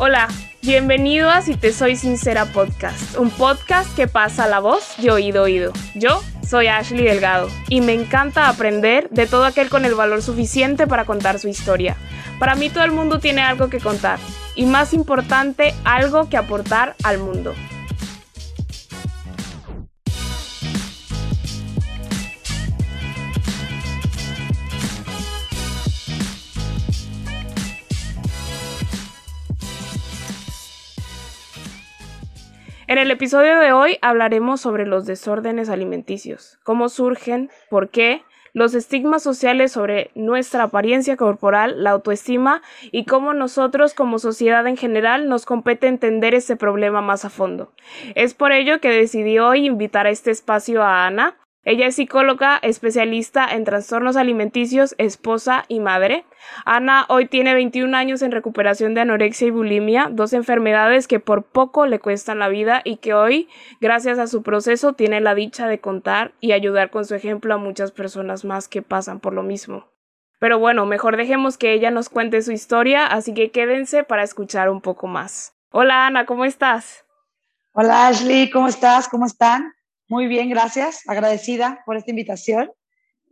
Hola, bienvenido a Si Te Soy Sincera Podcast, un podcast que pasa la voz de oído oído. Yo soy Ashley Delgado y me encanta aprender de todo aquel con el valor suficiente para contar su historia. Para mí todo el mundo tiene algo que contar y más importante, algo que aportar al mundo. En el episodio de hoy hablaremos sobre los desórdenes alimenticios, cómo surgen, por qué, los estigmas sociales sobre nuestra apariencia corporal, la autoestima y cómo nosotros como sociedad en general nos compete entender ese problema más a fondo. Es por ello que decidí hoy invitar a este espacio a Ana, ella es psicóloga, especialista en trastornos alimenticios, esposa y madre. Ana hoy tiene 21 años en recuperación de anorexia y bulimia, dos enfermedades que por poco le cuestan la vida y que hoy, gracias a su proceso, tiene la dicha de contar y ayudar con su ejemplo a muchas personas más que pasan por lo mismo. Pero bueno, mejor dejemos que ella nos cuente su historia, así que quédense para escuchar un poco más. Hola Ana, ¿cómo estás? Hola Ashley, ¿cómo estás? ¿Cómo están? Muy bien, gracias. Agradecida por esta invitación,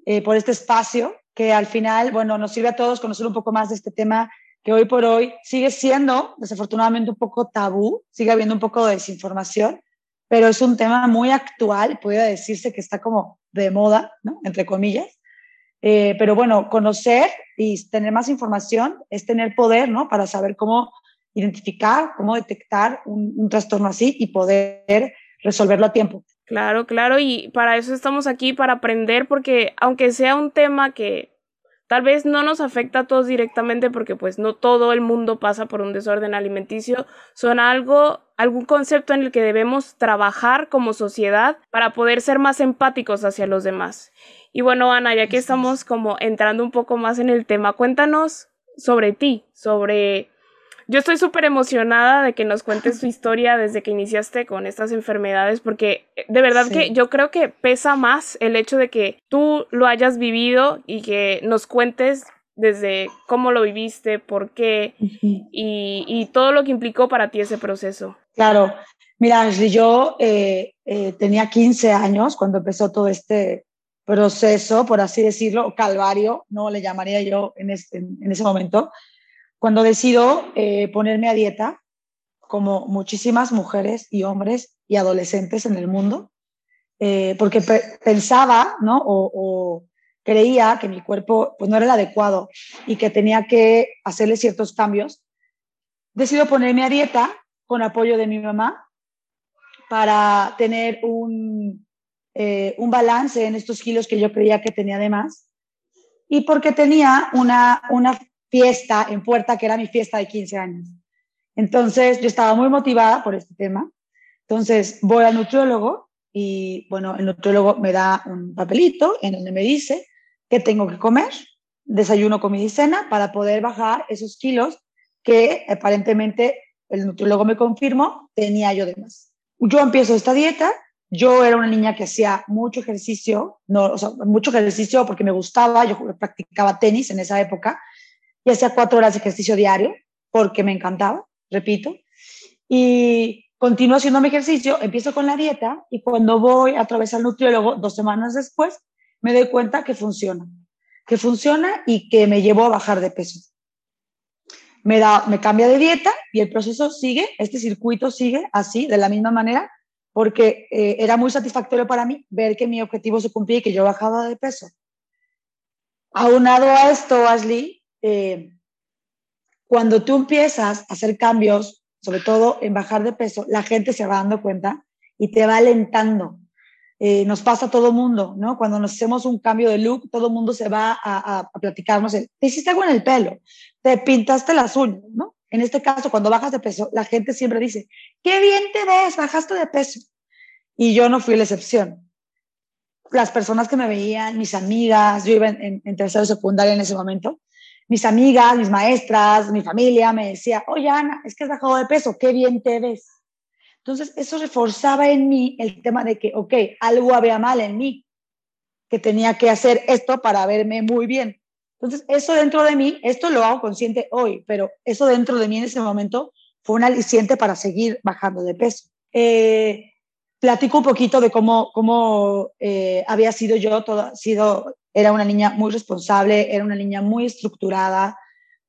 eh, por este espacio que al final, bueno, nos sirve a todos conocer un poco más de este tema que hoy por hoy sigue siendo, desafortunadamente, un poco tabú, sigue habiendo un poco de desinformación, pero es un tema muy actual, puede decirse que está como de moda, ¿no? Entre comillas. Eh, pero bueno, conocer y tener más información es tener poder, ¿no? Para saber cómo identificar, cómo detectar un, un trastorno así y poder resolverlo a tiempo. Claro, claro, y para eso estamos aquí, para aprender, porque aunque sea un tema que tal vez no nos afecta a todos directamente, porque pues no todo el mundo pasa por un desorden alimenticio, son algo, algún concepto en el que debemos trabajar como sociedad para poder ser más empáticos hacia los demás. Y bueno, Ana, ya que estamos como entrando un poco más en el tema, cuéntanos sobre ti, sobre yo estoy súper emocionada de que nos cuentes tu historia desde que iniciaste con estas enfermedades, porque eh, de verdad que yo creo que pesa más el hecho de que tú lo hayas vivido y que nos cuentes desde cómo lo viviste, por qué y, todo lo que implicó para ti ese proceso. Claro, mira, yo eh, eh, tenía 15 años cuando empezó todo este proceso, por así decirlo, calvario, no le llamaría yo en, en ese momento cuando decido eh, ponerme a dieta, como muchísimas mujeres y hombres y adolescentes en el mundo, eh, porque pensaba, ¿no? O, creía que mi cuerpo pues, no era el adecuado y que tenía que hacerle ciertos cambios, decido ponerme a dieta con apoyo de mi mamá para tener un, eh, un balance en estos kilos que yo creía que tenía de más y porque tenía una, una fiesta en Puerta, que era mi fiesta de 15 años. Entonces, yo estaba muy motivada por este tema. Entonces, voy al nutriólogo y, bueno, el nutriólogo me da un papelito en donde me dice que tengo que comer, desayuno, comida y cena, para poder bajar esos kilos que aparentemente el nutriólogo me confirmó tenía yo de más. Yo empiezo esta dieta, yo era una niña que hacía mucho ejercicio, no, o sea, mucho ejercicio porque me gustaba, yo practicaba tenis en esa época, y hacía cuatro horas de ejercicio diario porque me encantaba, repito. Y continúo haciendo mi ejercicio, empiezo con la dieta y cuando voy a través al nutriólogo dos semanas después, me doy cuenta que funciona, que funciona y que me llevó a bajar de peso. Me, da, me cambia de dieta y el proceso sigue, este circuito sigue así, de la misma manera, porque eh, era muy satisfactorio para mí ver que mi objetivo se cumplía y que yo bajaba de peso. Aunado a esto, Ashley, eh, cuando tú empiezas a hacer cambios, sobre todo en bajar de peso, la gente se va dando cuenta y te va alentando. Eh, nos pasa a todo mundo, ¿no? Cuando nos hacemos un cambio de look, todo mundo se va a, a, platicarnos, te hiciste algo en el pelo, te pintaste las uñas, ¿no? En este caso, cuando bajas de peso, la gente siempre dice, qué bien te ves, bajaste de peso. Y yo no fui la excepción. Las personas que me veían, mis amigas, yo iba en, en tercero secundaria en ese momento, mis amigas, mis maestras, mi familia me decía, oye Ana, es que has bajado de peso, qué bien te ves. Entonces eso reforzaba en mí el tema de que, ok, algo había mal en mí, que tenía que hacer esto para verme muy bien. Entonces eso dentro de mí, esto lo hago consciente hoy, pero eso dentro de mí en ese momento fue un aliciente para seguir bajando de peso. Eh, platico un poquito de cómo, cómo eh, había sido yo, toda, sido, era una niña muy responsable, era una niña muy estructurada,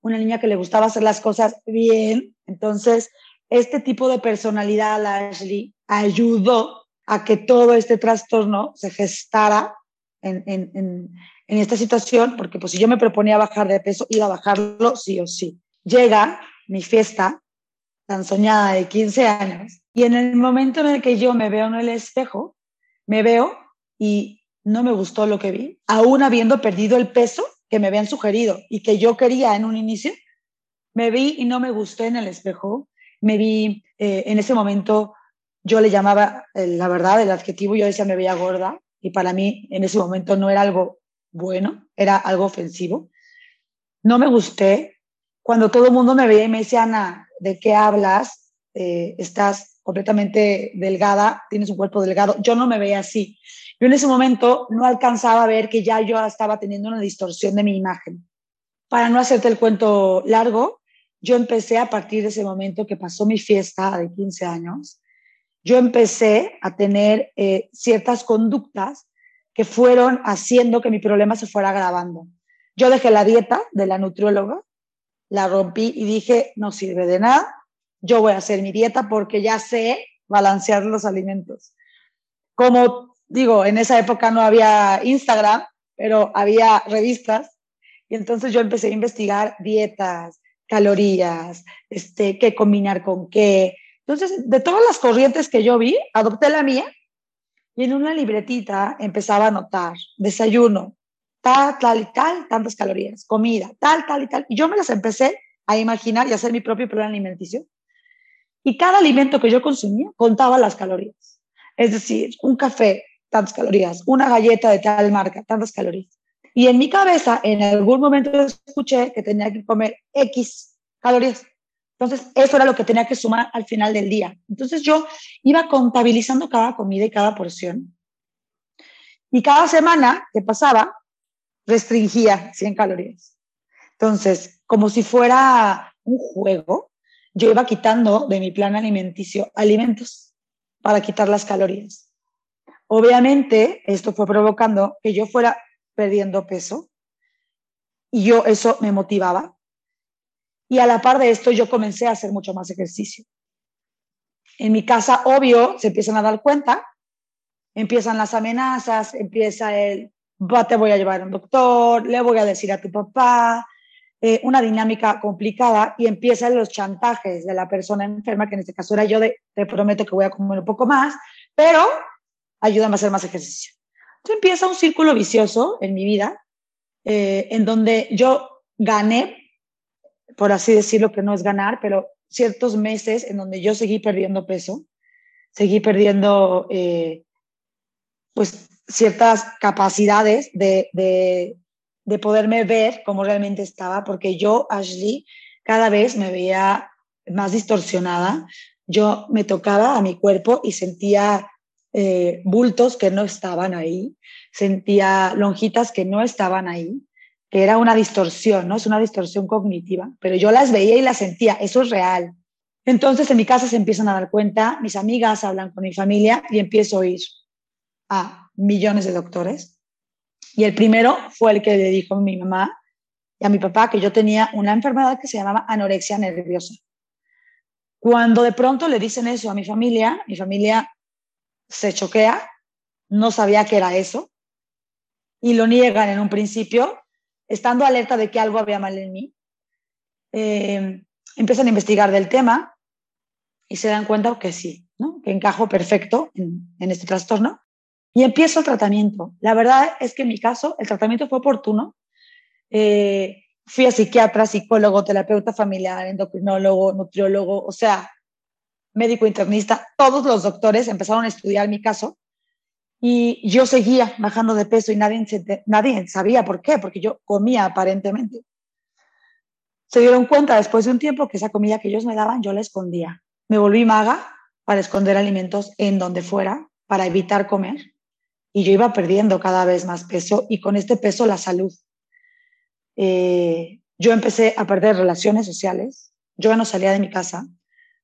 una niña que le gustaba hacer las cosas bien. Entonces, este tipo de personalidad, Ashley, ayudó a que todo este trastorno se gestara en, en, en, en, esta situación, porque pues si yo me proponía bajar de peso, iba a bajarlo sí o sí. Llega mi fiesta tan soñada de 15 años y en el momento en el que yo me veo en el espejo, me veo y no me gustó lo que vi, aún habiendo perdido el peso que me habían sugerido y que yo quería en un inicio, me vi y no me gustó en el espejo, me vi eh, en ese momento, yo le llamaba, eh, la verdad, el adjetivo, yo decía me veía gorda y para mí en ese momento no era algo bueno, era algo ofensivo. No me gusté. Cuando todo el mundo me veía y me decía, Ana, ¿de qué hablas? Eh, estás completamente delgada, tienes un cuerpo delgado. Yo no me veía así. Yo en ese momento no alcanzaba a ver que ya yo estaba teniendo una distorsión de mi imagen. Para no hacerte el cuento largo, yo empecé a partir de ese momento que pasó mi fiesta de 15 años, yo empecé a tener eh, ciertas conductas que fueron haciendo que mi problema se fuera agravando. Yo dejé la dieta de la nutrióloga, la rompí y dije, no sirve de nada, yo voy a hacer mi dieta porque ya sé balancear los alimentos. Como digo, en esa época no había Instagram, pero había revistas y entonces yo empecé a investigar dietas, calorías, este, qué combinar con qué. Entonces, de todas las corrientes que yo vi, adopté la mía y en una libretita empezaba a anotar desayuno, tal, tal y tal, tantas calorías, comida, tal, tal y tal. Y yo me las empecé a imaginar y hacer mi propio plan alimenticio. Y cada alimento que yo consumía contaba las calorías. Es decir, un café, tantas calorías, una galleta de tal marca, tantas calorías. Y en mi cabeza, en algún momento escuché que tenía que comer X calorías. Entonces, eso era lo que tenía que sumar al final del día. Entonces, yo iba contabilizando cada comida y cada porción. Y cada semana que pasaba, restringía 100 calorías. Entonces, como si fuera un juego, yo iba quitando de mi plan alimenticio alimentos para quitar las calorías. Obviamente, esto fue provocando que yo fuera perdiendo peso y yo eso me motivaba. Y a la par de esto yo comencé a hacer mucho más ejercicio. En mi casa, obvio, se empiezan a dar cuenta, empiezan las amenazas, empieza el, te voy a llevar a un doctor, le voy a decir a tu papá, eh, una dinámica complicada y empiezan los chantajes de la persona enferma, que en este caso era yo, de te prometo que voy a comer un poco más, pero ayúdame a hacer más ejercicio. Empieza un círculo vicioso en mi vida, eh, en donde yo gané, por así decirlo, que no es ganar, pero ciertos meses en donde yo seguí perdiendo peso, seguí perdiendo eh, pues ciertas capacidades de, de, de poderme ver como realmente estaba, porque yo, Ashley, cada vez me veía más distorsionada. Yo me tocaba a mi cuerpo y sentía eh, bultos que no estaban ahí, sentía lonjitas que no estaban ahí, que era una distorsión, ¿no? Es una distorsión cognitiva, pero yo las veía y las sentía, eso es real. Entonces en mi casa se empiezan a dar cuenta, mis amigas hablan con mi familia y empiezo a ir a millones de doctores. Y el primero fue el que le dijo a mi mamá y a mi papá que yo tenía una enfermedad que se llamaba anorexia nerviosa. Cuando de pronto le dicen eso a mi familia, mi familia se choquea, no sabía que era eso, y lo niegan en un principio, estando alerta de que algo había mal en mí. Eh, empiezan a investigar del tema y se dan cuenta que sí, que encajo perfecto en, este trastorno. Y empiezo el tratamiento. La verdad es que en mi caso el tratamiento fue oportuno. Eh, fui a psiquiatra, psicólogo, terapeuta familiar, endocrinólogo, nutriólogo, o sea, médico internista, todos los doctores empezaron a estudiar mi caso y yo seguía bajando de peso y nadie, nadie sabía por qué, porque yo comía aparentemente. Se dieron cuenta después de un tiempo que esa comida que ellos me daban yo la escondía. Me volví maga para esconder alimentos en donde fuera, para evitar comer. Y yo iba perdiendo cada vez más peso y con este peso la salud. Eh, yo empecé a perder relaciones sociales. Yo no salía de mi casa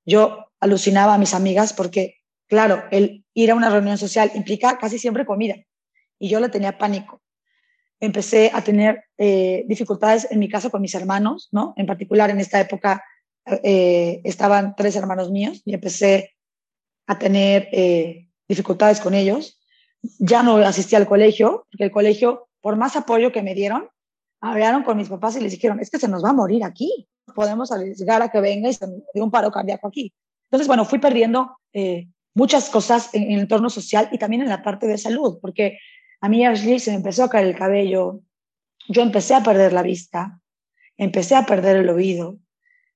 yo alucinaba a mis amigas porque, claro, el ir a una reunión social implica casi siempre comida y yo le tenía pánico. Empecé a tener eh, dificultades en mi casa con mis hermanos, ¿no? En particular en esta época eh, estaban tres hermanos míos y empecé a tener dificultades con ellos. Ya no asistí al colegio, porque el colegio, por más apoyo que me dieron, hablaron con mis papás y les dijeron, es que se nos va a morir aquí, podemos arriesgar a que venga y se dé un paro cardíaco aquí. Entonces, bueno, fui perdiendo eh, muchas cosas en, el entorno social y también en la parte de salud, porque a mí, Ashley, se me empezó a caer el cabello, yo empecé a perder la vista, empecé a perder el oído,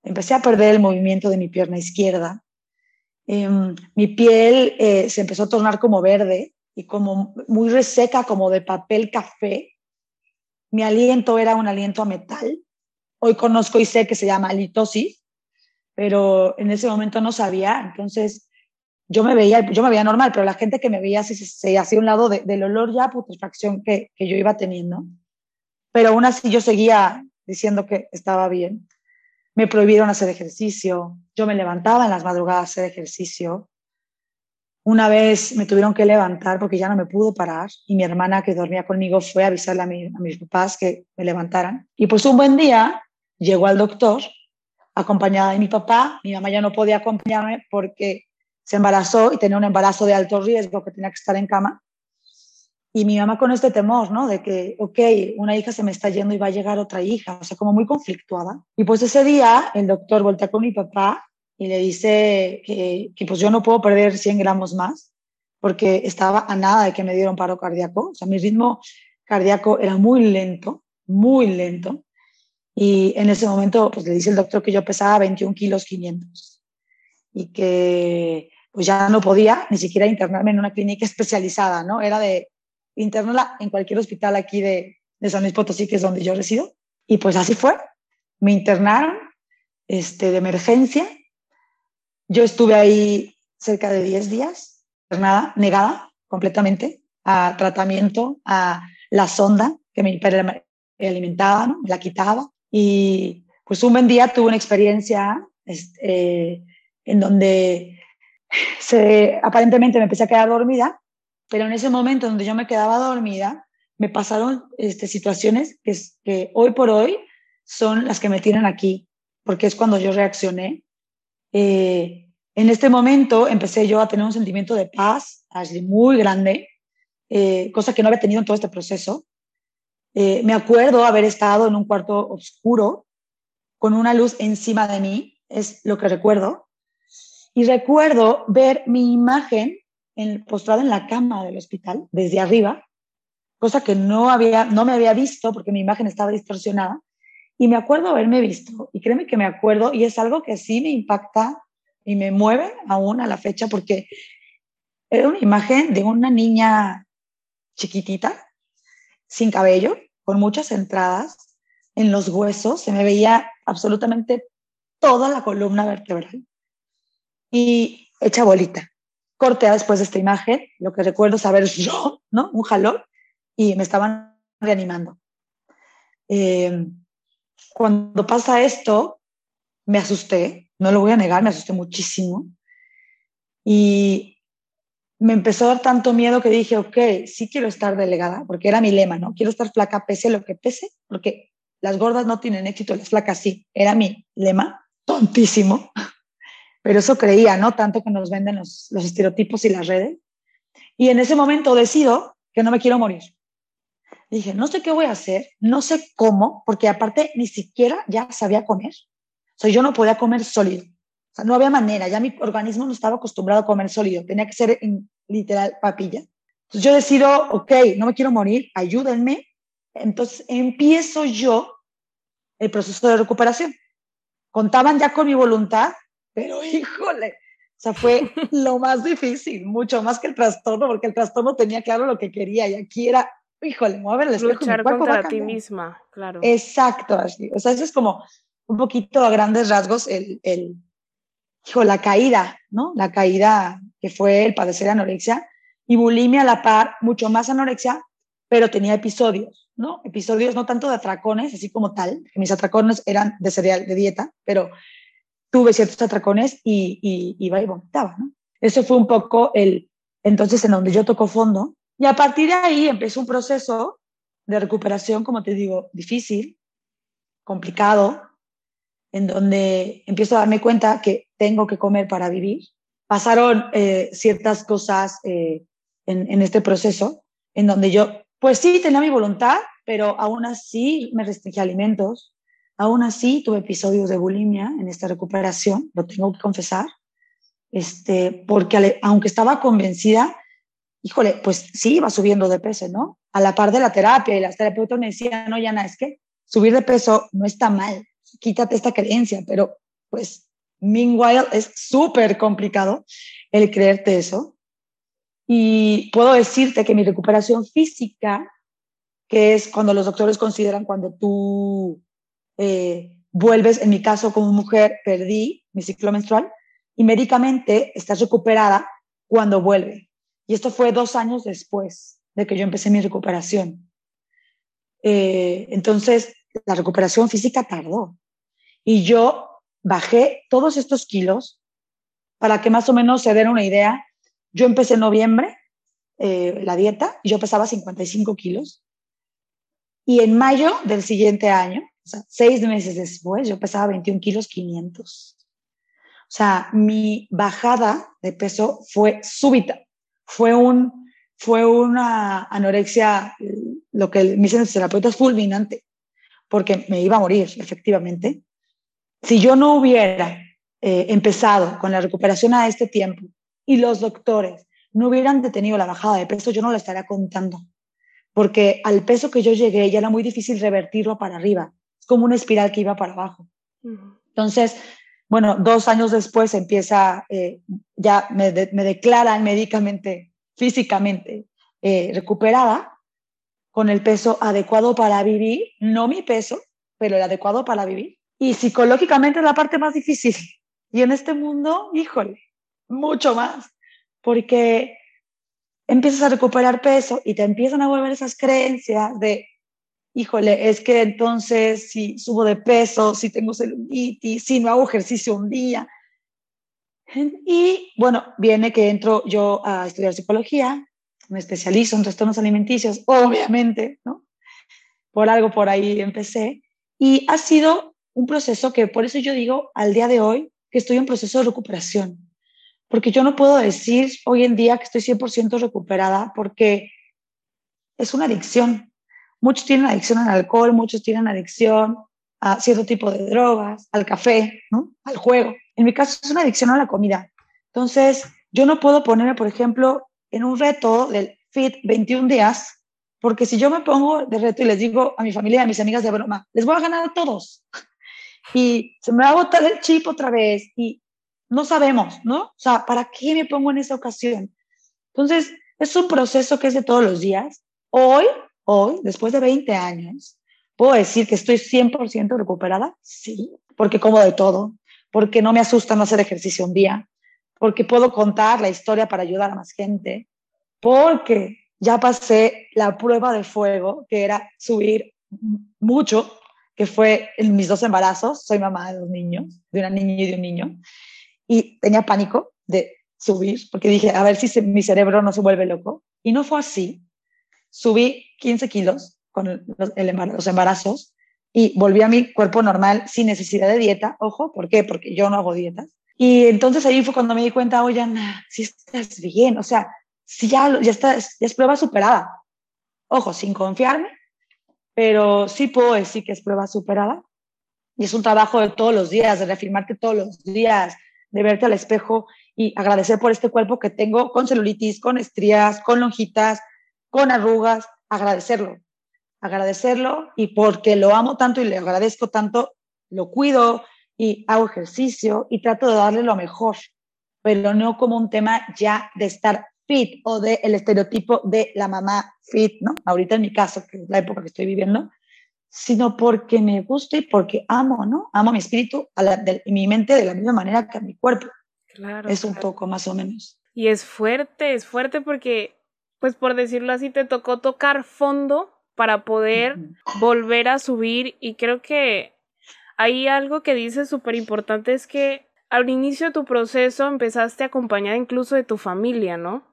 empecé a perder el movimiento de mi pierna izquierda, em, mi piel eh, se empezó a tornar como verde y como muy reseca, como de papel café. Mi aliento era un aliento a metal. Hoy conozco y sé que se llama litosis, pero en ese momento no sabía. Entonces yo me veía, yo me veía normal, pero la gente que me veía se, se hacía un lado del olor ya putrefacción que, que yo iba teniendo. Pero aún así yo seguía diciendo que estaba bien me prohibieron hacer ejercicio, yo me levantaba en las madrugadas a hacer ejercicio. Una vez me tuvieron que levantar porque ya no me pudo parar y mi hermana que dormía conmigo fue a avisarle a, a mis papás que me levantaran. Y pues un buen día llegó al doctor acompañada de mi papá. Mi mamá ya no podía acompañarme porque se embarazó y tenía un embarazo de alto riesgo que tenía que estar en cama. Y mi mamá con este temor, ¿no? De que, ok, una hija se me está yendo y va a llegar otra hija, o sea, como muy conflictuada. Y pues ese día el doctor voltea con mi papá y le dice que, que pues yo no puedo perder 100 gramos más porque estaba a nada de que me diera un paro cardíaco. O sea, mi ritmo cardíaco era muy lento, muy lento. Y en ese momento, pues le dice el doctor que yo pesaba 21 kilos 500 y que pues ya no podía ni siquiera internarme en una clínica especializada, ¿no? Era de internarla en cualquier hospital aquí de, de San Luis Potosí, que es donde yo resido. Y pues así fue. Me internaron este, de emergencia. Yo estuve ahí cerca de 10 días, negada completamente a tratamiento, a la sonda que me alimentaba, me la quitaba. Y pues un buen día tuve una experiencia este, en donde se, aparentemente me empecé a quedar dormida pero en ese momento donde yo me quedaba dormida, me pasaron este, situaciones que, que hoy por hoy son las que me tienen aquí, porque es cuando yo reaccioné. Eh, en este momento empecé yo a tener un sentimiento de paz muy grande, eh, cosa que no había tenido en todo este proceso. Eh, me acuerdo haber estado en un cuarto oscuro con una luz encima de mí, es lo que recuerdo. Y recuerdo ver mi imagen en, postrada en la cama del hospital, desde arriba, cosa que no, había, no me había visto porque mi imagen estaba distorsionada. Y me acuerdo haberme visto, y créeme que me acuerdo, y es algo que sí me impacta y me mueve aún a la fecha, porque era una imagen de una niña chiquitita, sin cabello, con muchas entradas en los huesos, se me veía absolutamente toda la columna vertebral y hecha bolita cortea después de esta imagen, lo que recuerdo saber es yo, ¿no? Un jalón, y me estaban reanimando. Eh, cuando pasa esto, me asusté, no lo voy a negar, me asusté muchísimo. Y me empezó a dar tanto miedo que dije, ok, sí quiero estar delegada, porque era mi lema, ¿no? Quiero estar flaca, pese lo que pese, porque las gordas no tienen éxito, las flacas sí. Era mi lema, tontísimo pero eso creía, ¿no? Tanto que nos venden los, los estereotipos y las redes. Y en ese momento decido que no me quiero morir. Dije, no sé qué voy a hacer, no sé cómo, porque aparte ni siquiera ya sabía comer. O sea, yo no podía comer sólido. O sea, no había manera, ya mi organismo no estaba acostumbrado a comer sólido, tenía que ser en literal papilla. Entonces yo decido, ok, no me quiero morir, ayúdenme. Entonces empiezo yo el proceso de recuperación. Contaban ya con mi voluntad, pero híjole, o sea, fue lo más difícil, mucho más que el trastorno, porque el trastorno tenía claro lo que quería y aquí era, híjole, mover el espejo. Luchar contra ti misma, claro. Exacto, así. O sea, eso es como un poquito a grandes rasgos el, el, hijo, la caída, ¿no? La caída que fue el padecer anorexia y bulimia a la par, mucho más anorexia, pero tenía episodios, ¿no? Episodios no tanto de atracones, así como tal, que mis atracones eran de cereal, de dieta, pero tuve ciertos atracones y, y iba y vomitaba, ¿no? Eso fue un poco el, entonces, en donde yo toco fondo. Y a partir de ahí empezó un proceso de recuperación, como te digo, difícil, complicado, en donde empiezo a darme cuenta que tengo que comer para vivir. Pasaron eh, ciertas cosas eh, en, en, este proceso, en donde yo, pues sí, tenía mi voluntad, pero aún así me restringí alimentos, aún así tuve episodios de bulimia en esta recuperación, lo tengo que confesar, este, porque aunque estaba convencida, híjole, pues sí, iba subiendo de peso, ¿no? A la par de la terapia y las terapeutas me decían, no, Yana, es que subir de peso no está mal, quítate esta creencia, pero pues, meanwhile, es súper complicado el creerte eso. Y puedo decirte que mi recuperación física, que es cuando los doctores consideran cuando tú eh, vuelves, en mi caso como mujer, perdí mi ciclo menstrual y médicamente estás recuperada cuando vuelve. Y esto fue dos años después de que yo empecé mi recuperación. Eh, entonces, la recuperación física tardó. Y yo bajé todos estos kilos para que más o menos se den una idea. Yo empecé en noviembre eh, la dieta y yo pesaba 55 kilos. Y en mayo del siguiente año, o sea, seis meses después, yo pesaba 21 kilos 500. O sea, mi bajada de peso fue súbita. Fue, un, fue una anorexia, lo que me dicen los terapeutas, fulminante porque me iba a morir, efectivamente. Si yo no hubiera eh, empezado con la recuperación a este tiempo y los doctores no hubieran detenido la bajada de peso, yo no lo estaría contando, porque al peso que yo llegué ya era muy difícil revertirlo para arriba, es como una espiral que iba para abajo. Entonces, bueno, dos años después empieza, eh, ya me, declaran médicamente, físicamente eh, recuperada, con el peso adecuado para vivir, no mi peso, pero el adecuado para vivir. Y psicológicamente es la parte más difícil. Y en este mundo, híjole, mucho más, porque empiezas a recuperar peso y te empiezan a volver esas creencias de, híjole, es que entonces si subo de peso, si tengo celulitis, si no hago ejercicio un día. Y bueno, viene que entro yo a estudiar psicología, me especializo en trastornos alimenticios, obviamente, ¿no? Por algo por ahí empecé. Y ha sido un proceso que, por eso yo digo al día de hoy, que estoy en proceso de recuperación. Porque yo no puedo decir hoy en día que estoy 100% recuperada porque es una adicción. Muchos tienen adicción al alcohol, muchos tienen adicción a cierto tipo de drogas, al café, al juego. En mi caso es una adicción a la comida. Entonces, yo no puedo ponerme, por ejemplo, en un reto del FIT 21 días, porque si yo me pongo de reto y les digo a mi familia a mis amigas de broma, les voy a ganar a todos. Y se me va a botar el chip otra vez y no sabemos, ¿no? O sea, ¿para qué me pongo en esa ocasión? Entonces, es un proceso que es de todos los días. Hoy, hoy, después de 20 años, ¿puedo decir que estoy 100% recuperada? Sí, porque como de todo, porque no me asusta no hacer ejercicio un día, porque puedo contar la historia para ayudar a más gente, porque ya pasé la prueba de fuego, que era subir mucho, que fue en mis dos embarazos, soy mamá de dos niños, de una niña y de un niño, y tenía pánico de subir, porque dije, a ver si mi cerebro no se vuelve loco, y no fue así. Subí 15 kilos con los, los embarazos y volví a mi cuerpo normal sin necesidad de dieta. Ojo, ¿por qué? Porque yo no hago dietas. Y entonces ahí fue cuando me di cuenta, oye, Ana, si estás bien, o sea, si ya, ya, estás, ya es prueba superada. Ojo, sin confiarme, pero sí puedo decir que es prueba superada. Y es un trabajo de todos los días, de reafirmarte todos los días, de verte al espejo y agradecer por este cuerpo que tengo con celulitis, con estrías, con lonjitas, con arrugas, agradecerlo. Agradecerlo y porque lo amo tanto y le agradezco tanto, lo cuido, y hago ejercicio y trato de darle lo mejor, pero no como un tema ya de estar fit o del el estereotipo de la mamá fit, ¿no? Ahorita en mi caso, que es la época que estoy viviendo, sino porque me gusta y porque amo, ¿no? Amo mi espíritu, a la, de, mi mente de la misma manera que a mi cuerpo. Claro. Es un poco más o menos. Y es fuerte, es fuerte porque, pues por decirlo así, te tocó tocar fondo para poder volver a subir y creo que hay algo que dices súper importante es que al inicio de tu proceso empezaste acompañada incluso de tu familia, ¿no?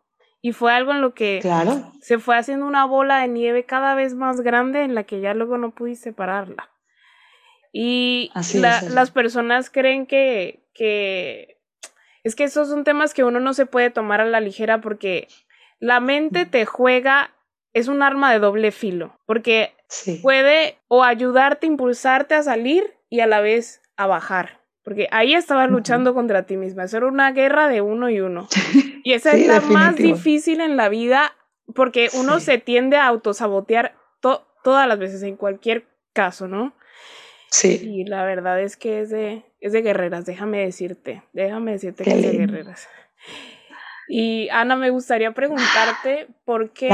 Y fue algo en lo que claro. se fue haciendo una bola de nieve cada vez más grande en la que ya luego no pudiste pararla. Y las personas creen que, que es que esos son temas que uno no se puede tomar a la ligera porque la mente te juega, es un arma de doble filo, porque puede o ayudarte, impulsarte a salir y a la vez a bajar. Porque ahí estabas luchando contra ti misma. Eso era una guerra de uno y uno. Y esa es la más difícil en la vida porque uno se tiende a autosabotear todas las veces, en cualquier caso, ¿no? Sí. Y la verdad es que es de, es de guerreras, déjame decirte. Déjame decirte que es de guerreras. Y Ana, me gustaría preguntarte por qué.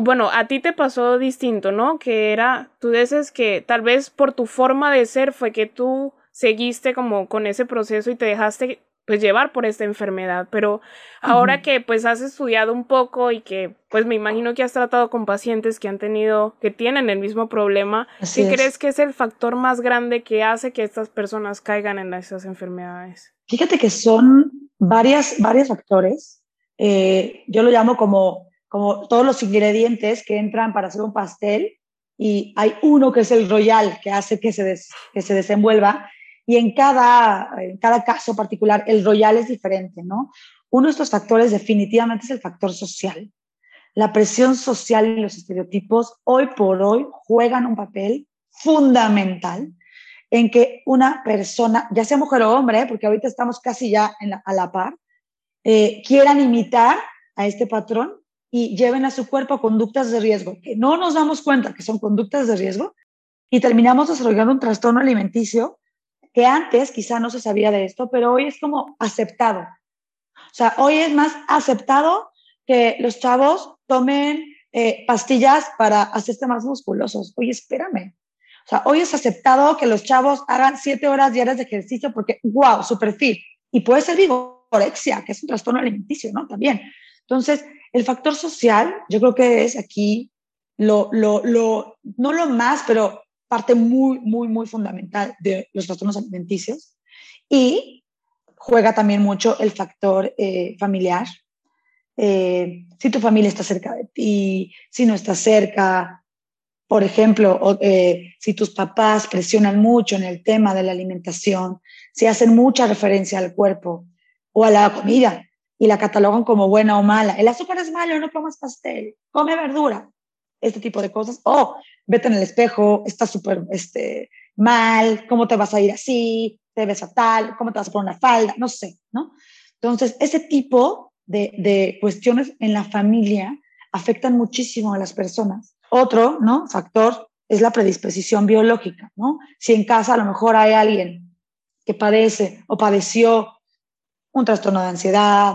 Bueno, a ti te pasó distinto, ¿no? Que era, tú dices que tal vez por tu forma de ser fue que tú seguiste como con ese proceso y te dejaste pues llevar por esta enfermedad, pero ahora que pues has estudiado un poco y que pues me imagino que has tratado con pacientes que han tenido, que tienen el mismo problema, ¿qué crees que es el factor más grande que hace que estas personas caigan en esas enfermedades? Fíjate que son varias, varios factores, eh, yo lo llamo como, como todos los ingredientes que entran para hacer un pastel y hay uno que es el royal que hace que se, que se desenvuelva y en cada, en cada caso particular el royal es diferente, ¿no? Uno de estos factores definitivamente es el factor social. La presión social y los estereotipos hoy por hoy juegan un papel fundamental en que una persona, ya sea mujer o hombre, porque ahorita estamos casi ya a la par, eh, quieran imitar a este patrón y lleven a su cuerpo conductas de riesgo, que no nos damos cuenta que son conductas de riesgo y terminamos desarrollando un trastorno alimenticio que antes quizá no se sabía de esto, pero hoy es como aceptado. O sea, hoy es más aceptado que los chavos tomen eh, pastillas para hacerse más musculosos. Oye, espérame. O sea, hoy es aceptado que los chavos hagan siete horas diarias de ejercicio porque, wow, su perfil. Y puede ser vigorexia, que es un trastorno alimenticio, ¿no? También. Entonces, el factor social, yo creo que es aquí lo, lo, lo, no lo más, pero parte muy, muy, muy fundamental de los trastornos alimenticios. Y juega también mucho el factor eh, familiar. Eh, si tu familia está cerca de ti, si no está cerca, por ejemplo, eh, si tus papás presionan mucho en el tema de la alimentación, si hacen mucha referencia al cuerpo o a la comida y la catalogan como buena o mala. El azúcar es malo, no comas pastel, come verdura este tipo de cosas. O vete en el espejo, estás súper este, mal, ¿cómo te vas a ir así? ¿Te ves fatal? ¿Cómo te vas a poner una falda? No sé, ¿no? Entonces, ese tipo de, de cuestiones en la familia afectan muchísimo a las personas. Otro, ¿no? Factor es la predisposición biológica, ¿no? Si en casa a lo mejor hay alguien que padece o padeció un trastorno de ansiedad,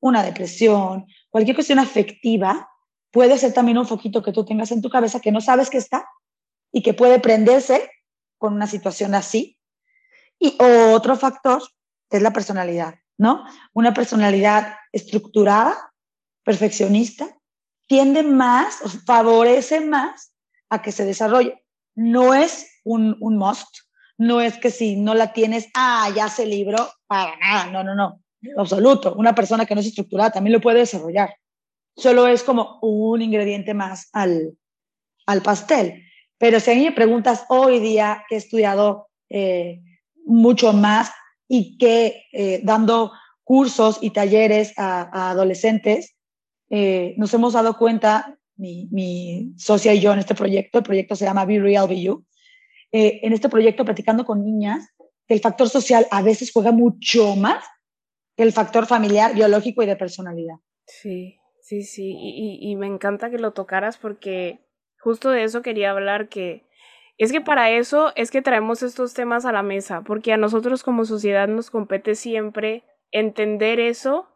una depresión, cualquier cuestión afectiva, puede ser también un foquito que tú tengas en tu cabeza que no sabes que está y que puede prenderse con una situación así. Y otro factor es la personalidad, ¿no? Una personalidad estructurada, perfeccionista, tiende más, favorece más a que se desarrolle. No es un, un must, no es que si no la tienes, ah, ya se libró, para nada, no, no, no, absoluto. Una persona que no es estructurada también lo puede desarrollar solo es como un ingrediente más al, al pastel. Pero si a mí preguntas hoy día que he estudiado eh, mucho más y que eh, dando cursos y talleres a, adolescentes, eh, nos hemos dado cuenta, mi, mi, socia y yo en este proyecto, el proyecto se llama Be Real Be You, en este proyecto platicando con niñas, que el factor social a veces juega mucho más que el factor familiar, biológico y de personalidad. Sí. Sí, sí, y, me encanta que lo tocaras porque justo de eso quería hablar, que es que para eso es que traemos estos temas a la mesa, porque a nosotros como sociedad nos compete siempre entender eso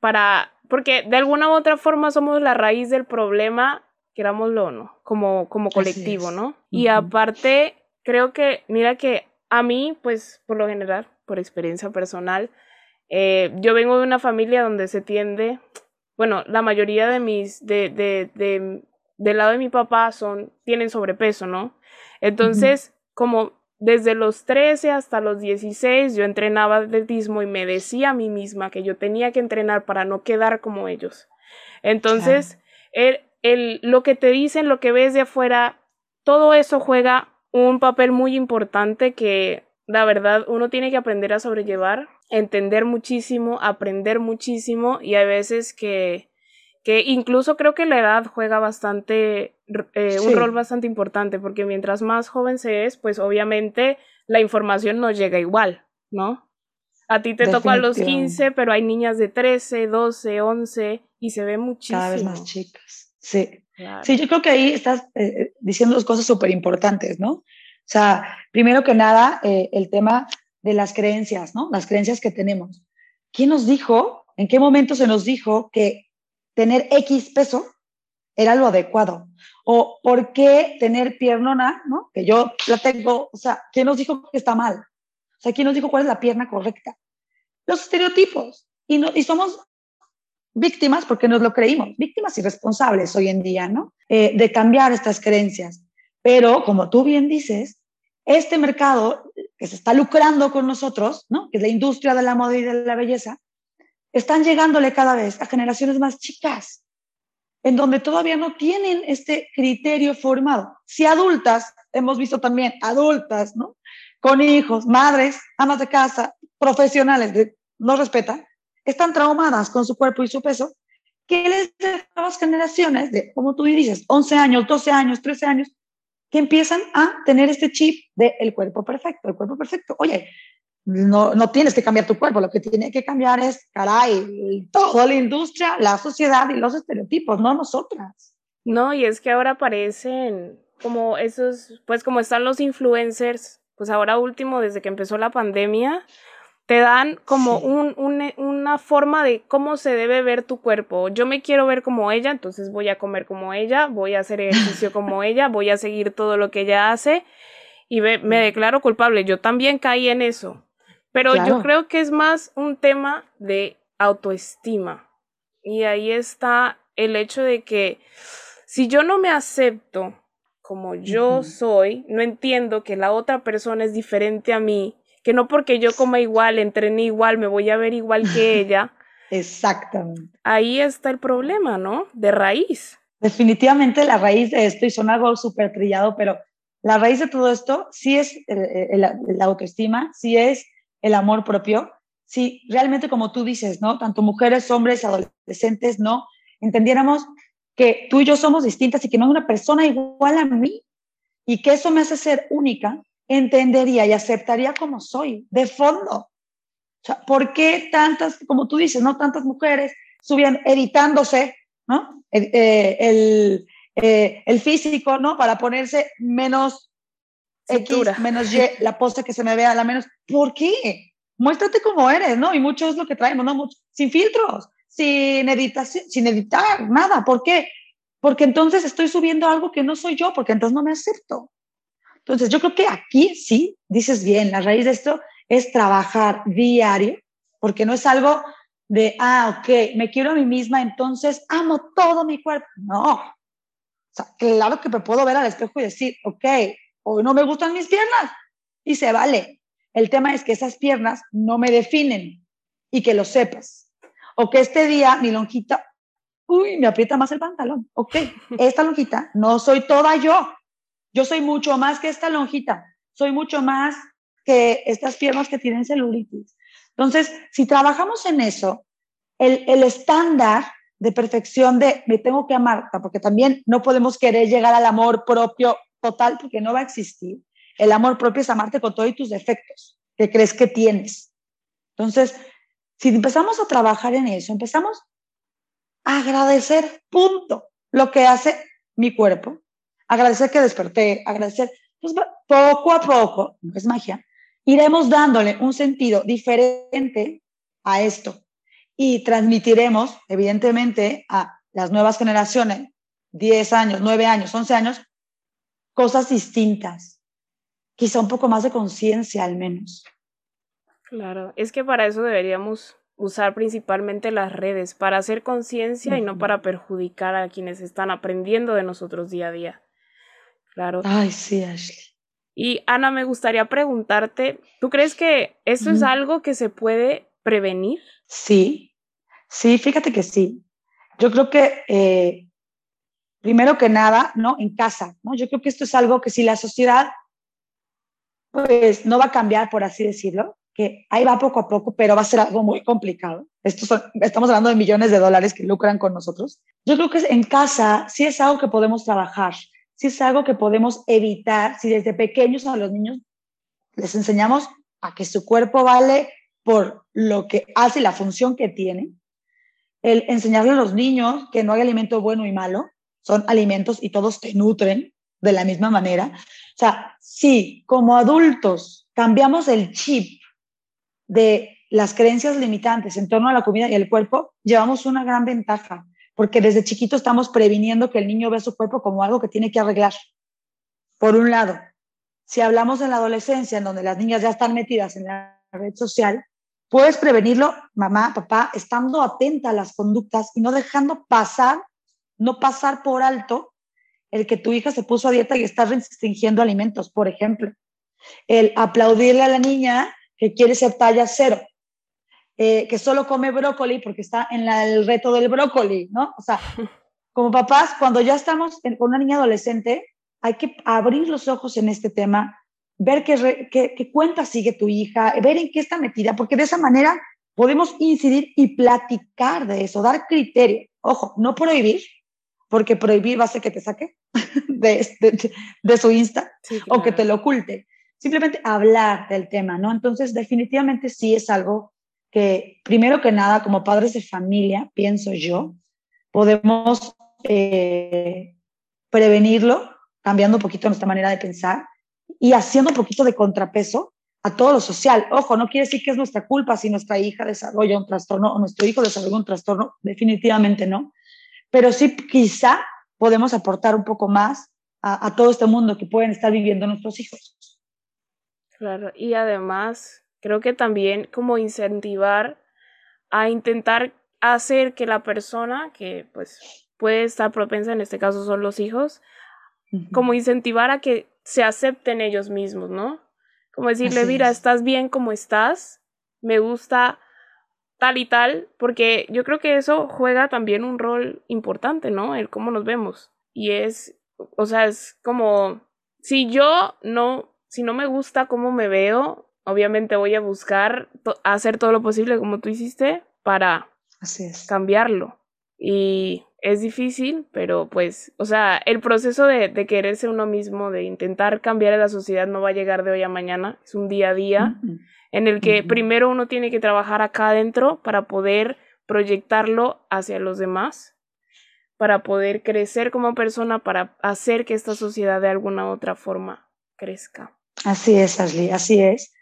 para, porque de alguna u otra forma somos la raíz del problema, querámoslo o no, como, como colectivo, ¿no? Y aparte, creo que, mira que a mí, pues por lo general, por experiencia personal, eh, yo vengo de una familia donde se tiende bueno, la mayoría de mis, de, de, de, del lado de mi papá son, tienen sobrepeso, ¿no? Entonces, como desde los 13 hasta los 16 yo entrenaba atletismo y me decía a mí misma que yo tenía que entrenar para no quedar como ellos. Entonces, el, lo que te dicen, lo que ves de afuera, todo eso juega un papel muy importante que la verdad uno tiene que aprender a sobrellevar, entender muchísimo, aprender muchísimo y hay veces que que incluso creo que la edad juega bastante, eh, un rol bastante importante, porque mientras más joven se es, pues obviamente la información no llega igual, ¿no? A ti te tocó a los 15, pero hay niñas de 13, 12, 11 y se ve muchísimo. Cada vez más chicas, sí. Sí, yo creo que ahí estás eh, eh, diciendo dos cosas súper importantes, ¿no? O sea, primero que nada, el tema de las creencias, ¿no? Las creencias que tenemos. ¿Quién nos dijo, en qué momento se nos dijo que tener X peso era lo adecuado. O por qué tener piernona, ¿no? Que yo la tengo, o sea, ¿quién nos dijo que está mal? O sea, ¿quién nos dijo cuál es la pierna correcta? Los estereotipos. Y, no, y somos víctimas porque nos lo creímos, víctimas irresponsables hoy en día, ¿no? Eh, de cambiar estas creencias. Pero, como tú bien dices, este mercado que se está lucrando con nosotros, ¿no? Que es la industria de la moda y de la belleza, están llegándole cada vez a generaciones más chicas, en donde todavía no tienen este criterio formado. Si adultas, hemos visto también adultas, ¿no? Con hijos, madres, amas de casa, profesionales, no respetan, están traumadas con su cuerpo y su peso, ¿qué les de nuevas generaciones de, como tú dices, 11 años, 12 años, 13 años, que empiezan a tener este chip de el cuerpo perfecto, el cuerpo perfecto. Oye, no, no tienes que cambiar tu cuerpo, lo que tiene que cambiar es, caray, toda la industria, la sociedad y los estereotipos, no nosotras. No, y es que ahora aparecen como esos, pues como están los influencers, pues ahora último, desde que empezó la pandemia, te dan como un, una forma de cómo se debe ver tu cuerpo. Yo me quiero ver como ella, entonces voy a comer como ella, voy a hacer ejercicio como ella, voy a seguir todo lo que ella hace y me declaro culpable. Yo también caí en eso. Pero yo creo que es más un tema de autoestima. Y ahí está el hecho de que si yo no me acepto como yo soy, no entiendo que la otra persona es diferente a mí, que no porque yo coma igual, entrene igual, me voy a ver igual que ella. Exactamente. Ahí está el problema, ¿no? De raíz. Definitivamente la raíz de esto, y son algo súper trillado, pero la raíz de todo esto sí es la autoestima, sí es el amor propio, si realmente como tú dices, ¿no? Tanto mujeres, hombres, adolescentes, ¿no? Entendiéramos que tú y yo somos distintas y que no hay una persona igual a mí y que eso me hace ser única, entendería y aceptaría como soy, de fondo. O sea, ¿por qué tantas, como tú dices, no tantas mujeres subían editándose, ¿no? El, eh, eh, el, físico, ¿no? Para ponerse menos X, menos Y, la pose que se me vea, la menos. ¿Por qué? Muéstrate como eres, ¿no? Y mucho es lo que traemos, ¿no? sin filtros, sin editación, sin editar, nada. ¿Por qué? Porque entonces estoy subiendo algo que no soy yo, porque entonces no me acepto. Entonces, yo creo que aquí sí, dices bien, la raíz de esto es trabajar diario, porque no es algo de, ah, ok, me quiero a mí misma, entonces amo todo mi cuerpo. No. O sea, claro que me puedo ver al espejo y decir, ok, o no me gustan mis piernas y se vale. El tema es que esas piernas no me definen y que lo sepas. O que este día mi lonjita, uy, me aprieta más el pantalón. Ok, esta lonjita no soy toda yo. Yo soy mucho más que esta lonjita. Soy mucho más que estas piernas que tienen celulitis. Entonces, si trabajamos en eso, el, estándar de perfección de me tengo que amar, porque también no podemos querer llegar al amor propio total porque no va a existir. El amor propio es amarte con todos tus defectos que crees que tienes. Entonces, si empezamos a trabajar en eso, empezamos a agradecer, punto, lo que hace mi cuerpo, agradecer que desperté, agradecer, pues poco a poco, no es magia, iremos dándole un sentido diferente a esto y transmitiremos, evidentemente, a las nuevas generaciones, 10 años, 9 años, 11 años, cosas distintas, quizá un poco más de conciencia al menos. Claro, es que para eso deberíamos usar principalmente las redes, para hacer conciencia y no para perjudicar a quienes están aprendiendo de nosotros día a día. Claro. Ay, sí, Ashley. Y Ana, me gustaría preguntarte, ¿tú crees que eso es algo que se puede prevenir? Sí, sí, fíjate que sí. Yo creo que eh, primero que nada, ¿no? En casa, ¿no? Yo creo que esto es algo que si la sociedad, pues no va a cambiar, por así decirlo, que ahí va poco a poco, pero va a ser algo muy complicado. Esto estamos hablando de millones de dólares que lucran con nosotros. Yo creo que en casa sí es algo que podemos trabajar si es algo que podemos evitar, si desde pequeños a los niños les enseñamos a que su cuerpo vale por lo que hace la función que tiene, el enseñarle a los niños que no hay alimento bueno y malo, son alimentos y todos te nutren de la misma manera. O sea, si como adultos cambiamos el chip de las creencias limitantes en torno a la comida y el cuerpo, llevamos una gran ventaja porque desde chiquito estamos previniendo que el niño vea su cuerpo como algo que tiene que arreglar. Por un lado, si hablamos en la adolescencia, en donde las niñas ya están metidas en la red social, puedes prevenirlo, mamá, papá, estando atenta a las conductas y no dejando pasar, no pasar por alto el que tu hija se puso a dieta y está restringiendo alimentos, por ejemplo. El aplaudirle a la niña que quiere ser talla cero eh, que solo come brócoli porque está en el reto del brócoli, ¿no? O sea, como papás, cuando ya estamos con una niña adolescente, hay que abrir los ojos en este tema, ver qué, qué, cuenta sigue tu hija, ver en qué está metida, porque de esa manera podemos incidir y platicar de eso, dar criterio. Ojo, no prohibir, porque prohibir va a hacer que te saque de, de, su Insta o que te lo oculte. Simplemente hablar del tema, ¿no? Entonces, definitivamente sí es algo que primero que nada, como padres de familia, pienso yo, podemos eh, prevenirlo cambiando un poquito nuestra manera de pensar y haciendo un poquito de contrapeso a todo lo social. Ojo, no quiere decir que es nuestra culpa si nuestra hija desarrolla un trastorno o nuestro hijo desarrolla un trastorno, definitivamente no. Pero sí quizá podemos aportar un poco más a, a todo este mundo que pueden estar viviendo nuestros hijos. Claro, y además Creo que también como incentivar a intentar hacer que la persona que pues puede estar propensa, en este caso son los hijos, como incentivar a que se acepten ellos mismos, ¿no? Como decirle, mira, estás bien como estás, me gusta tal y tal, porque yo creo que eso juega también un rol importante, ¿no? El cómo nos vemos. Y es, o sea, es como, si yo no, si no me gusta cómo me veo, obviamente voy a buscar hacer todo lo posible como tú hiciste para cambiarlo. Y es difícil, pero pues, o sea, el proceso de, de, quererse uno mismo, de intentar cambiar a la sociedad no va a llegar de hoy a mañana, es un día a día en el que primero uno tiene que trabajar acá adentro para poder proyectarlo hacia los demás, para poder crecer como persona, para hacer que esta sociedad de alguna u otra forma crezca. Así es, Ashley, así es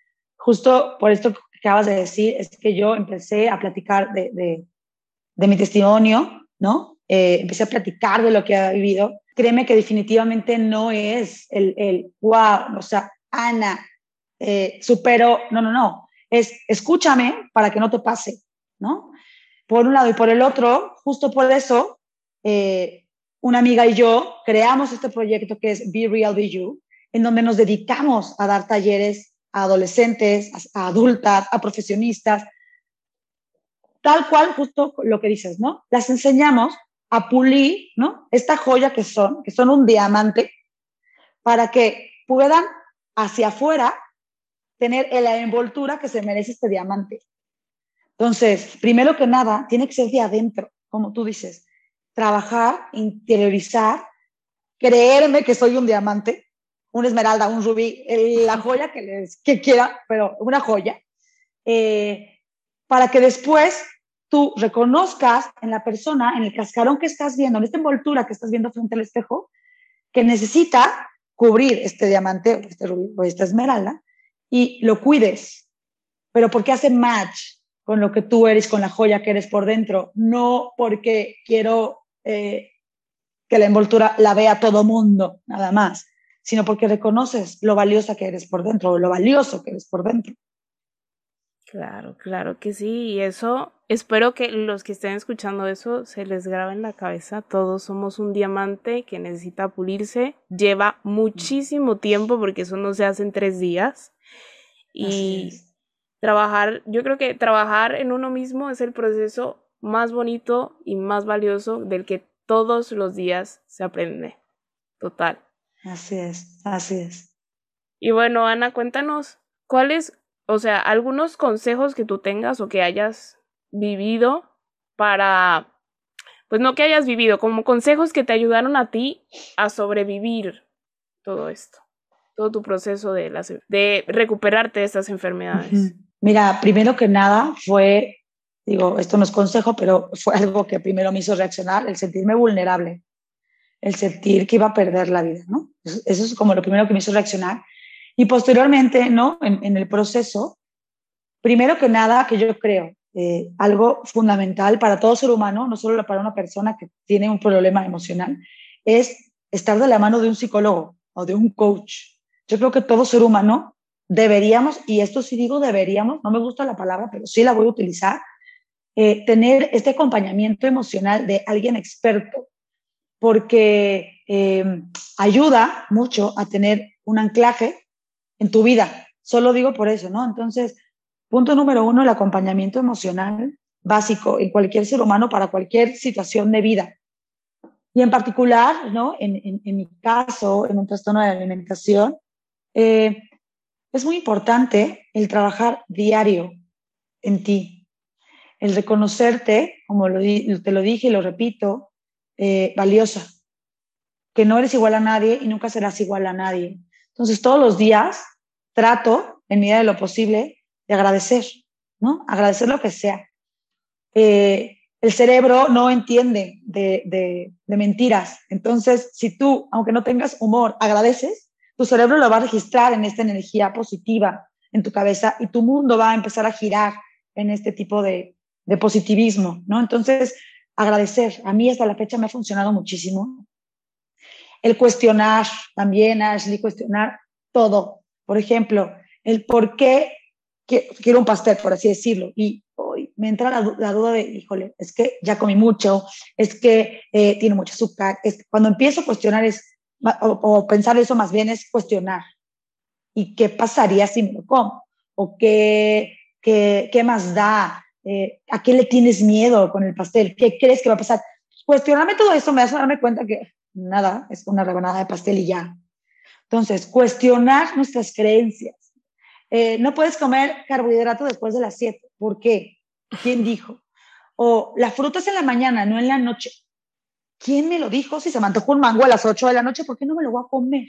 justo por esto que acabas de decir, es que yo empecé a platicar de, de, mi testimonio, ¿no? Eh, empecé a platicar de lo que ha vivido. Créeme que definitivamente no es el, el wow, o sea, Ana, eh, supero, no, no, no, es escúchame para que no te pase, ¿no? Por un lado y por el otro, justo por eso, eh, una amiga y yo creamos este proyecto que es Be Real, Be You, en donde nos dedicamos a dar talleres a adolescentes, a, adultas, a profesionistas, tal cual justo lo que dices, ¿no? Las enseñamos a pulir, ¿no? Esta joya que son, que son un diamante, para que puedan hacia afuera tener la envoltura que se merece este diamante. Entonces, primero que nada, tiene que ser de adentro, como tú dices, trabajar, interiorizar, creerme que soy un diamante, una esmeralda, un rubí, la joya que les que quiera, pero una joya, eh, para que después tú reconozcas en la persona, en el cascarón que estás viendo, en esta envoltura que estás viendo frente al espejo, que necesita cubrir este diamante, este rubí o esta esmeralda, y lo cuides, pero porque hace match con lo que tú eres, con la joya que eres por dentro, no porque quiero eh, que la envoltura la vea todo mundo, nada más sino porque reconoces lo valiosa que eres por dentro o lo valioso que eres por dentro. Claro, claro que sí, y eso espero que los que estén escuchando eso se les grabe en la cabeza. Todos somos un diamante que necesita pulirse. Lleva muchísimo tiempo porque eso no se hace en tres días. Y trabajar, yo creo que trabajar en uno mismo es el proceso más bonito y más valioso del que todos los días se aprende. Total. Así es, así es. Y bueno, Ana, cuéntanos, ¿cuáles o sea, algunos consejos que tú tengas o que hayas vivido para, pues no que hayas vivido, como consejos que te ayudaron a ti a sobrevivir todo esto, todo tu proceso de, de recuperarte de estas enfermedades. Mira, primero que nada fue, digo, esto no es consejo, pero fue algo que primero me hizo reaccionar, el sentirme vulnerable, el sentir que iba a perder la vida, ¿no? Eso es como lo primero que me hizo reaccionar. Y posteriormente, ¿no? En, el proceso, primero que nada, que yo creo, eh, algo fundamental para todo ser humano, no solo para una persona que tiene un problema emocional, es estar de la mano de un psicólogo o de un coach. Yo creo que todo ser humano deberíamos, y esto sí digo deberíamos, no me gusta la palabra, pero sí la voy a utilizar, eh, tener este acompañamiento emocional de alguien experto, porque eh, ayuda mucho a tener un anclaje en tu vida. Solo digo por eso, ¿no? Entonces, punto número uno, el acompañamiento emocional básico en cualquier ser humano para cualquier situación de vida. Y en particular, ¿no? En, en, mi caso, en un trastorno de alimentación, eh, es muy importante el trabajar diario en ti, el reconocerte, como lo, te lo dije y lo repito, eh, valiosa, que no eres igual a nadie y nunca serás igual a nadie, entonces, todos los días trato, en medida de lo posible, de agradecer, ¿no? Agradecer lo que sea. Eh, el cerebro no entiende de, mentiras. Entonces, si tú, aunque no tengas humor, agradeces, tu cerebro lo va a registrar en esta energía positiva en tu cabeza y tu mundo va a empezar a girar en este tipo de, de positivismo, ¿no? Entonces, agradecer. A mí hasta la fecha me ha funcionado muchísimo el cuestionar también, Ashley, cuestionar todo. Por ejemplo, el por qué quiero un pastel, por así decirlo, y hoy me entra la, duda de, híjole, es que ya comí mucho, es que eh, tiene mucho azúcar. Es, cuando empiezo a cuestionar es, o, pensar eso más bien es cuestionar. ¿Y qué pasaría si me lo como? ¿O qué, qué, qué más da? Eh, ¿A qué le tienes miedo con el pastel? ¿Qué crees que va a pasar? Cuestionarme todo eso me hace darme cuenta que nada, es una rebanada de pastel y ya. Entonces, cuestionar nuestras creencias. Eh, no puedes comer carbohidrato después de las 7. ¿Por qué? ¿Quién dijo? O la fruta es en la mañana, no en la noche. ¿Quién me lo dijo? Si se me antojó un mango a las 8 de la noche, ¿por qué no me lo voy a comer?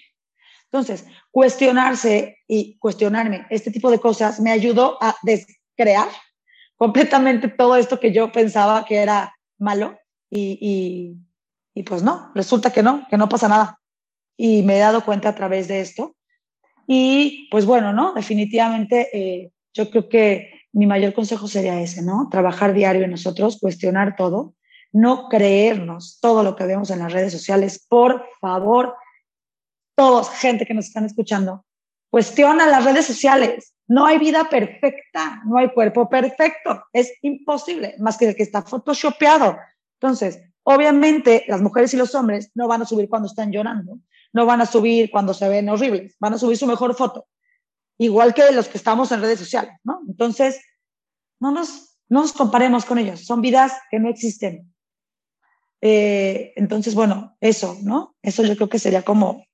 Entonces, cuestionarse y cuestionarme este tipo de cosas me ayudó a descrear completamente todo esto que yo pensaba que era malo y, y pues no, resulta que no, que no pasa nada. Y me he dado cuenta a través de esto. Y pues bueno, ¿no? Definitivamente eh, yo creo que mi mayor consejo sería ese, ¿no? Trabajar diario en nosotros, cuestionar todo, no creernos todo lo que vemos en las redes sociales. Por favor, todos, gente que nos están escuchando, cuestiona las redes sociales. No hay vida perfecta, no hay cuerpo perfecto. Es imposible, más que el que está photoshopeado. Entonces, Obviamente, las mujeres y los hombres no van a subir cuando están llorando, no van a subir cuando se ven horribles, van a subir su mejor foto, igual que los que estamos en redes sociales, ¿no? Entonces, no nos, no nos comparemos con ellos, son vidas que no existen. Eh, entonces, bueno, eso, ¿no? Eso yo creo que sería como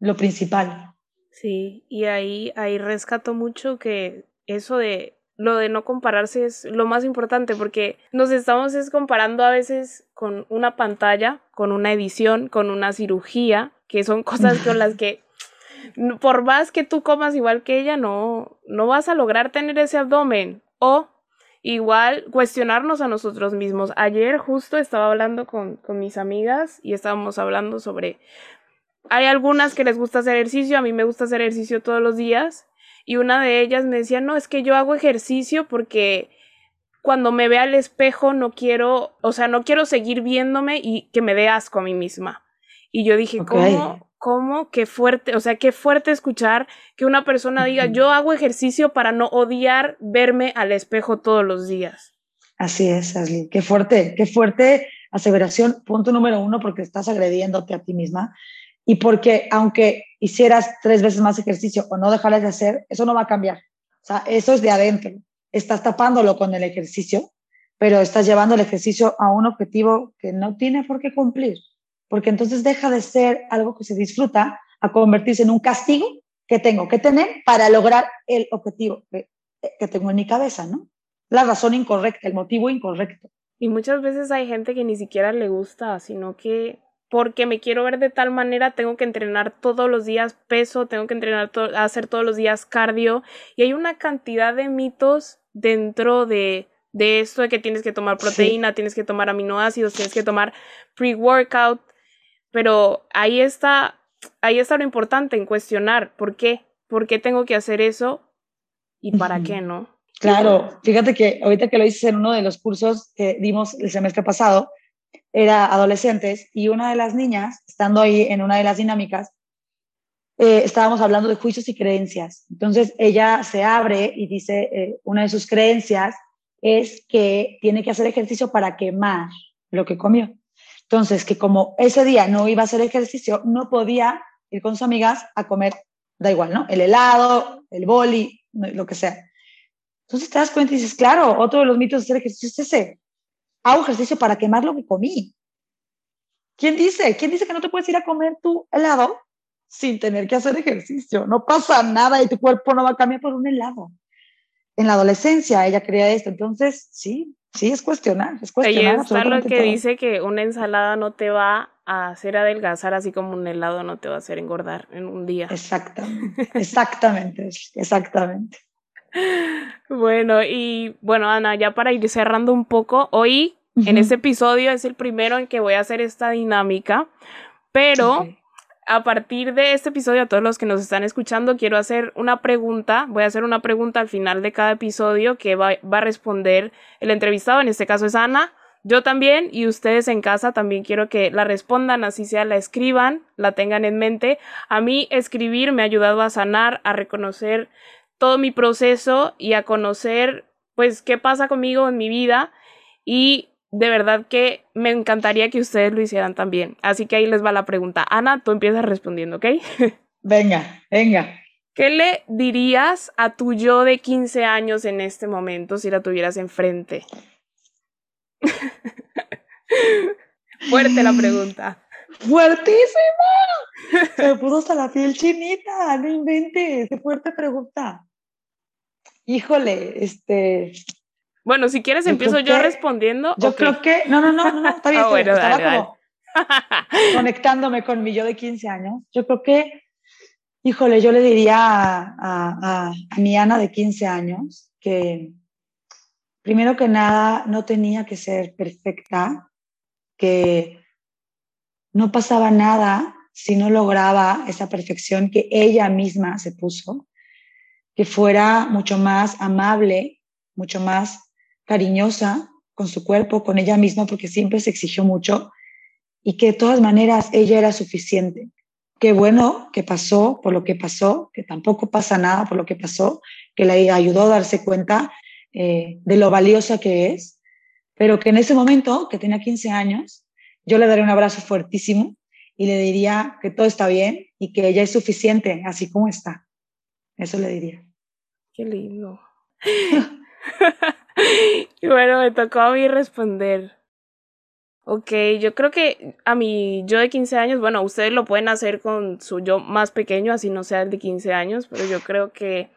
lo principal. Sí, y ahí, ahí rescato mucho que eso de lo de no compararse es lo más importante porque nos estamos es comparando a veces con una pantalla, con una edición, con una cirugía, que son cosas con las que por más que tú comas igual que ella, no, no vas a lograr tener ese abdomen. O igual cuestionarnos a nosotros mismos. Ayer justo estaba hablando con, con mis amigas y estábamos hablando sobre... Hay algunas que les gusta hacer ejercicio, a mí me gusta hacer ejercicio todos los días y una de ellas me decía, no, es que yo hago ejercicio porque cuando me ve al espejo no quiero, o sea, no quiero seguir viéndome y que me dé asco a mí misma. Y yo dije, ¿cómo? ¿Cómo? Qué fuerte, o sea, qué fuerte escuchar que una persona diga, yo hago ejercicio para no odiar verme al espejo todos los días. Así es, Ashley. Qué fuerte, qué fuerte aseveración. Punto número uno, porque estás agrediéndote a ti misma y porque aunque hicieras tres veces más ejercicio o no dejaras de hacer, eso no va a cambiar. O sea, eso es de adentro. Estás tapándolo con el ejercicio, pero estás llevando el ejercicio a un objetivo que no tiene por qué cumplir porque entonces deja de ser algo que se disfruta a convertirse en un castigo que tengo que tener para lograr el objetivo que, tengo en mi cabeza, ¿no? La razón incorrecta, el motivo incorrecto. Y muchas veces hay gente que ni siquiera le gusta, sino que porque me quiero ver de tal manera, tengo que entrenar todos los días peso, tengo que entrenar hacer todos los días cardio. Y hay una cantidad de mitos dentro de, de esto de que tienes que tomar proteína, tienes que tomar aminoácidos, tienes que tomar pre-workout, pero ahí está, ahí está lo importante en cuestionar por qué, por qué tengo que hacer eso y para qué, ¿no? Claro, fíjate que ahorita que lo hice en uno de los cursos que dimos el semestre pasado, era adolescentes y una de las niñas, estando ahí en una de las dinámicas, eh, estábamos hablando de juicios y creencias. Entonces ella se abre y dice, eh, una de sus creencias es que tiene que hacer ejercicio para quemar lo que comió. Entonces, que como ese día no iba a hacer ejercicio, no podía ir con sus amigas a comer, da igual, ¿no? El helado, el boli, lo que sea. Entonces te das cuenta y dices, claro, otro de los mitos de hacer ejercicio es ese. Hago ejercicio para quemar lo que comí. ¿Quién dice? ¿Quién dice que no te puedes ir a comer tu helado sin tener que hacer ejercicio? No pasa nada y tu cuerpo no va a cambiar por un helado. En la adolescencia ella quería esto, entonces sí, Sí, es cuestionar, es cuestionar. Ahí está lo que dice que una ensalada no te va a hacer adelgazar, así como un helado no te va a hacer engordar en un día. Exactamente, exactamente, exactamente. Bueno, y bueno, Ana, ya para ir cerrando un poco, hoy en este episodio es el primero en que voy a hacer esta dinámica, pero a partir de este episodio, a todos los que nos están escuchando, quiero hacer una pregunta. Voy a hacer una pregunta al final de cada episodio que va, a responder el entrevistado. En este caso es Ana. Yo también y ustedes en casa también quiero que la respondan, así sea, la escriban, la tengan en mente. A mí escribir me ha ayudado a sanar, a reconocer todo mi proceso y a conocer pues qué pasa conmigo en mi vida y de verdad que me encantaría que ustedes lo hicieran también. Así que ahí les va la pregunta. Ana, tú empiezas respondiendo, ¿ok? Venga, venga. ¿Qué le dirías a tu yo de 15 años en este momento si la tuvieras enfrente? Fuerte la pregunta. ¡Fuertísima! Se me puso hasta la piel chinita, no inventes, qué fuerte pregunta. Híjole, este, bueno, si quieres empiezo yo respondiendo. Yo creo que, no, no, no, no, está bien. Bueno, estaba como conectándome con mi yo de 15 años. Yo creo que, híjole, yo le diría a, a, a mi Ana de 15 años que primero que nada no tenía que ser perfecta, que no pasaba nada si no lograba esa perfección que ella misma se puso, que fuera mucho más amable, mucho más cariñosa con su cuerpo, con ella misma, porque siempre se exigió mucho y que de todas maneras ella era suficiente. Qué bueno que pasó por lo que pasó, que tampoco pasa nada por lo que pasó, que le ayudó a darse cuenta eh, de lo valiosa que es, pero que en ese momento, que tenía 15 años, yo le daría un abrazo fuertísimo y le diría que todo está bien y que ella es suficiente así como está. Eso le diría. Qué lindo. bueno, me tocó a mí responder. Ok, yo creo que a mi yo de 15 años, bueno, ustedes lo pueden hacer con su yo más pequeño, así no sea el de 15 años, pero yo creo que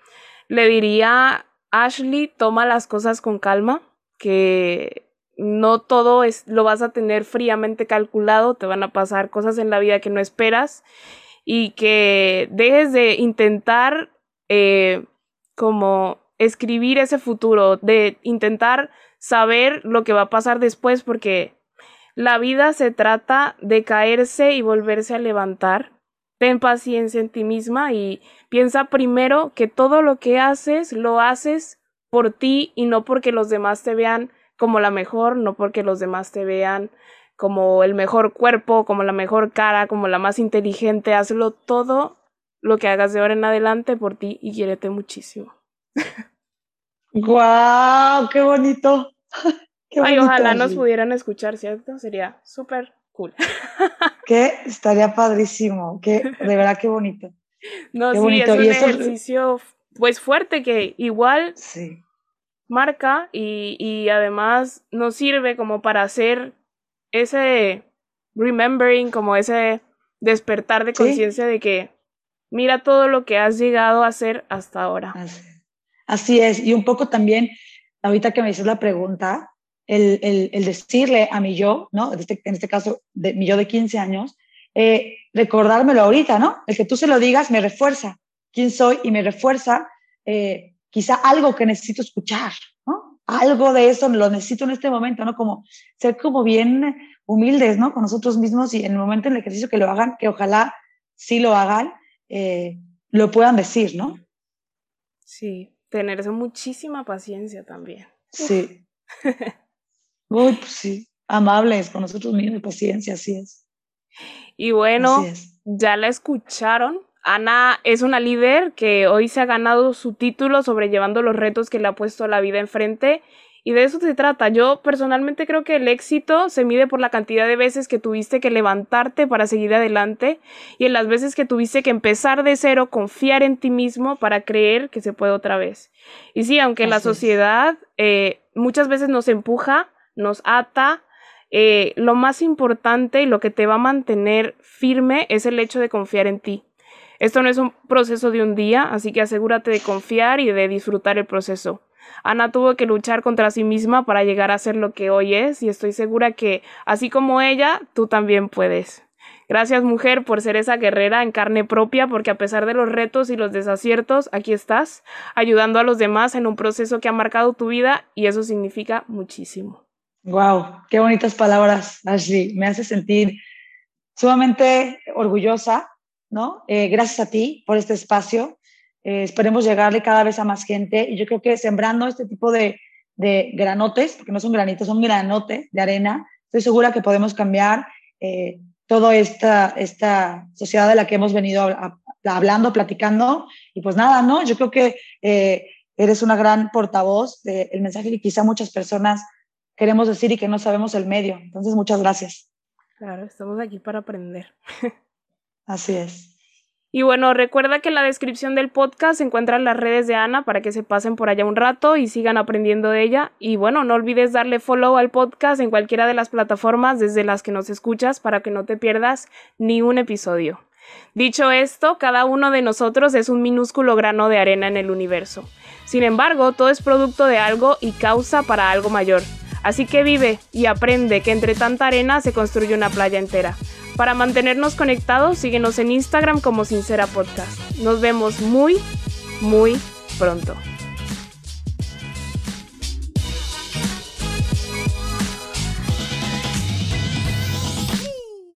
le diría, Ashley, toma las cosas con calma, que no todo es, lo vas a tener fríamente calculado, te van a pasar cosas en la vida que no esperas y que dejes de intentar eh, como escribir ese futuro, de intentar saber lo que va a pasar después, porque la vida se trata de caerse y volverse a levantar. Ten paciencia en ti misma y piensa primero que todo lo que haces lo haces por ti y no porque los demás te vean como la mejor, no porque los demás te vean como el mejor cuerpo, como la mejor cara, como la más inteligente. Hazlo todo lo que hagas de ahora en adelante por ti y quiérete muchísimo. ¡Guau! ¡Qué bonito! Ay, ojalá nos pudieran escuchar, ¿cierto? Sería súper cool. Que estaría padrísimo, que de verdad qué bonito. No, sí, es un ejercicio pues fuerte que igual sí. Marca y, y además nos sirve como para hacer ese remembering, como ese despertar de conciencia de que mira todo lo que has llegado a hacer hasta ahora. Así, es, y un poco también, ahorita que me dices la pregunta, el, el, decirle a mi yo, ¿no? Este, en este caso, de, mi yo de 15 años, eh, recordármelo ahorita, ¿no? El que tú se lo digas me refuerza quién soy y me refuerza eh, quizá algo que necesito escuchar, ¿no? Algo de eso lo necesito en este momento, ¿no? Como ser como bien humildes, ¿no? Con nosotros mismos y en el momento en el ejercicio que lo hagan, que ojalá sí lo hagan, eh, lo puedan decir, ¿no? Sí, tener muchísima paciencia también. Sí. Uy, pues sí, amables con nosotros mismos, paciencia, así es. Y bueno, ya la escucharon. Ana es una líder que hoy se ha ganado su título sobrellevando los retos que le ha puesto la vida enfrente y de eso se trata. Yo personalmente creo que el éxito se mide por la cantidad de veces que tuviste que levantarte para seguir adelante y en las veces que tuviste que empezar de cero, confiar en ti mismo para creer que se puede otra vez. Y sí, aunque la sociedad eh, muchas veces nos empuja, nos ata, eh, lo más importante y lo que te va a mantener firme es el hecho de confiar en ti. Esto no es un proceso de un día, así que asegúrate de confiar y de disfrutar el proceso. Ana tuvo que luchar contra sí misma para llegar a ser lo que hoy es y estoy segura que, así como ella, tú también puedes. Gracias mujer por ser esa guerrera en carne propia, porque a pesar de los retos y los desaciertos, aquí estás, ayudando a los demás en un proceso que ha marcado tu vida y eso significa muchísimo. Wow, qué bonitas palabras, Ashley. Me hace sentir sumamente orgullosa, ¿no? Eh, gracias a ti por este espacio. Eh, esperemos llegarle cada vez a más gente y yo creo que sembrando este tipo de, granotes, porque no son granitos, son granotes de arena, estoy segura que podemos cambiar eh, toda esta, sociedad de la que hemos venido hablando, platicando. Y pues nada, ¿no? Yo creo que eh, eres una gran portavoz del mensaje que quizá muchas personas queremos decir y que no sabemos el medio. Entonces, muchas gracias. Claro, estamos aquí para aprender. Así es. Y bueno, recuerda que en la descripción del podcast se encuentran las redes de Ana para que se pasen por allá un rato y sigan aprendiendo de ella. Y bueno, no olvides darle follow al podcast en cualquiera de las plataformas desde las que nos escuchas para que no te pierdas ni un episodio. Dicho esto, cada uno de nosotros es un minúsculo grano de arena en el universo. Sin embargo, todo es producto de algo y causa para algo mayor. Así que vive y aprende que entre tanta arena se construye una playa entera. Para mantenernos conectados, síguenos en Instagram como Sincera Podcast. Nos vemos muy, muy pronto.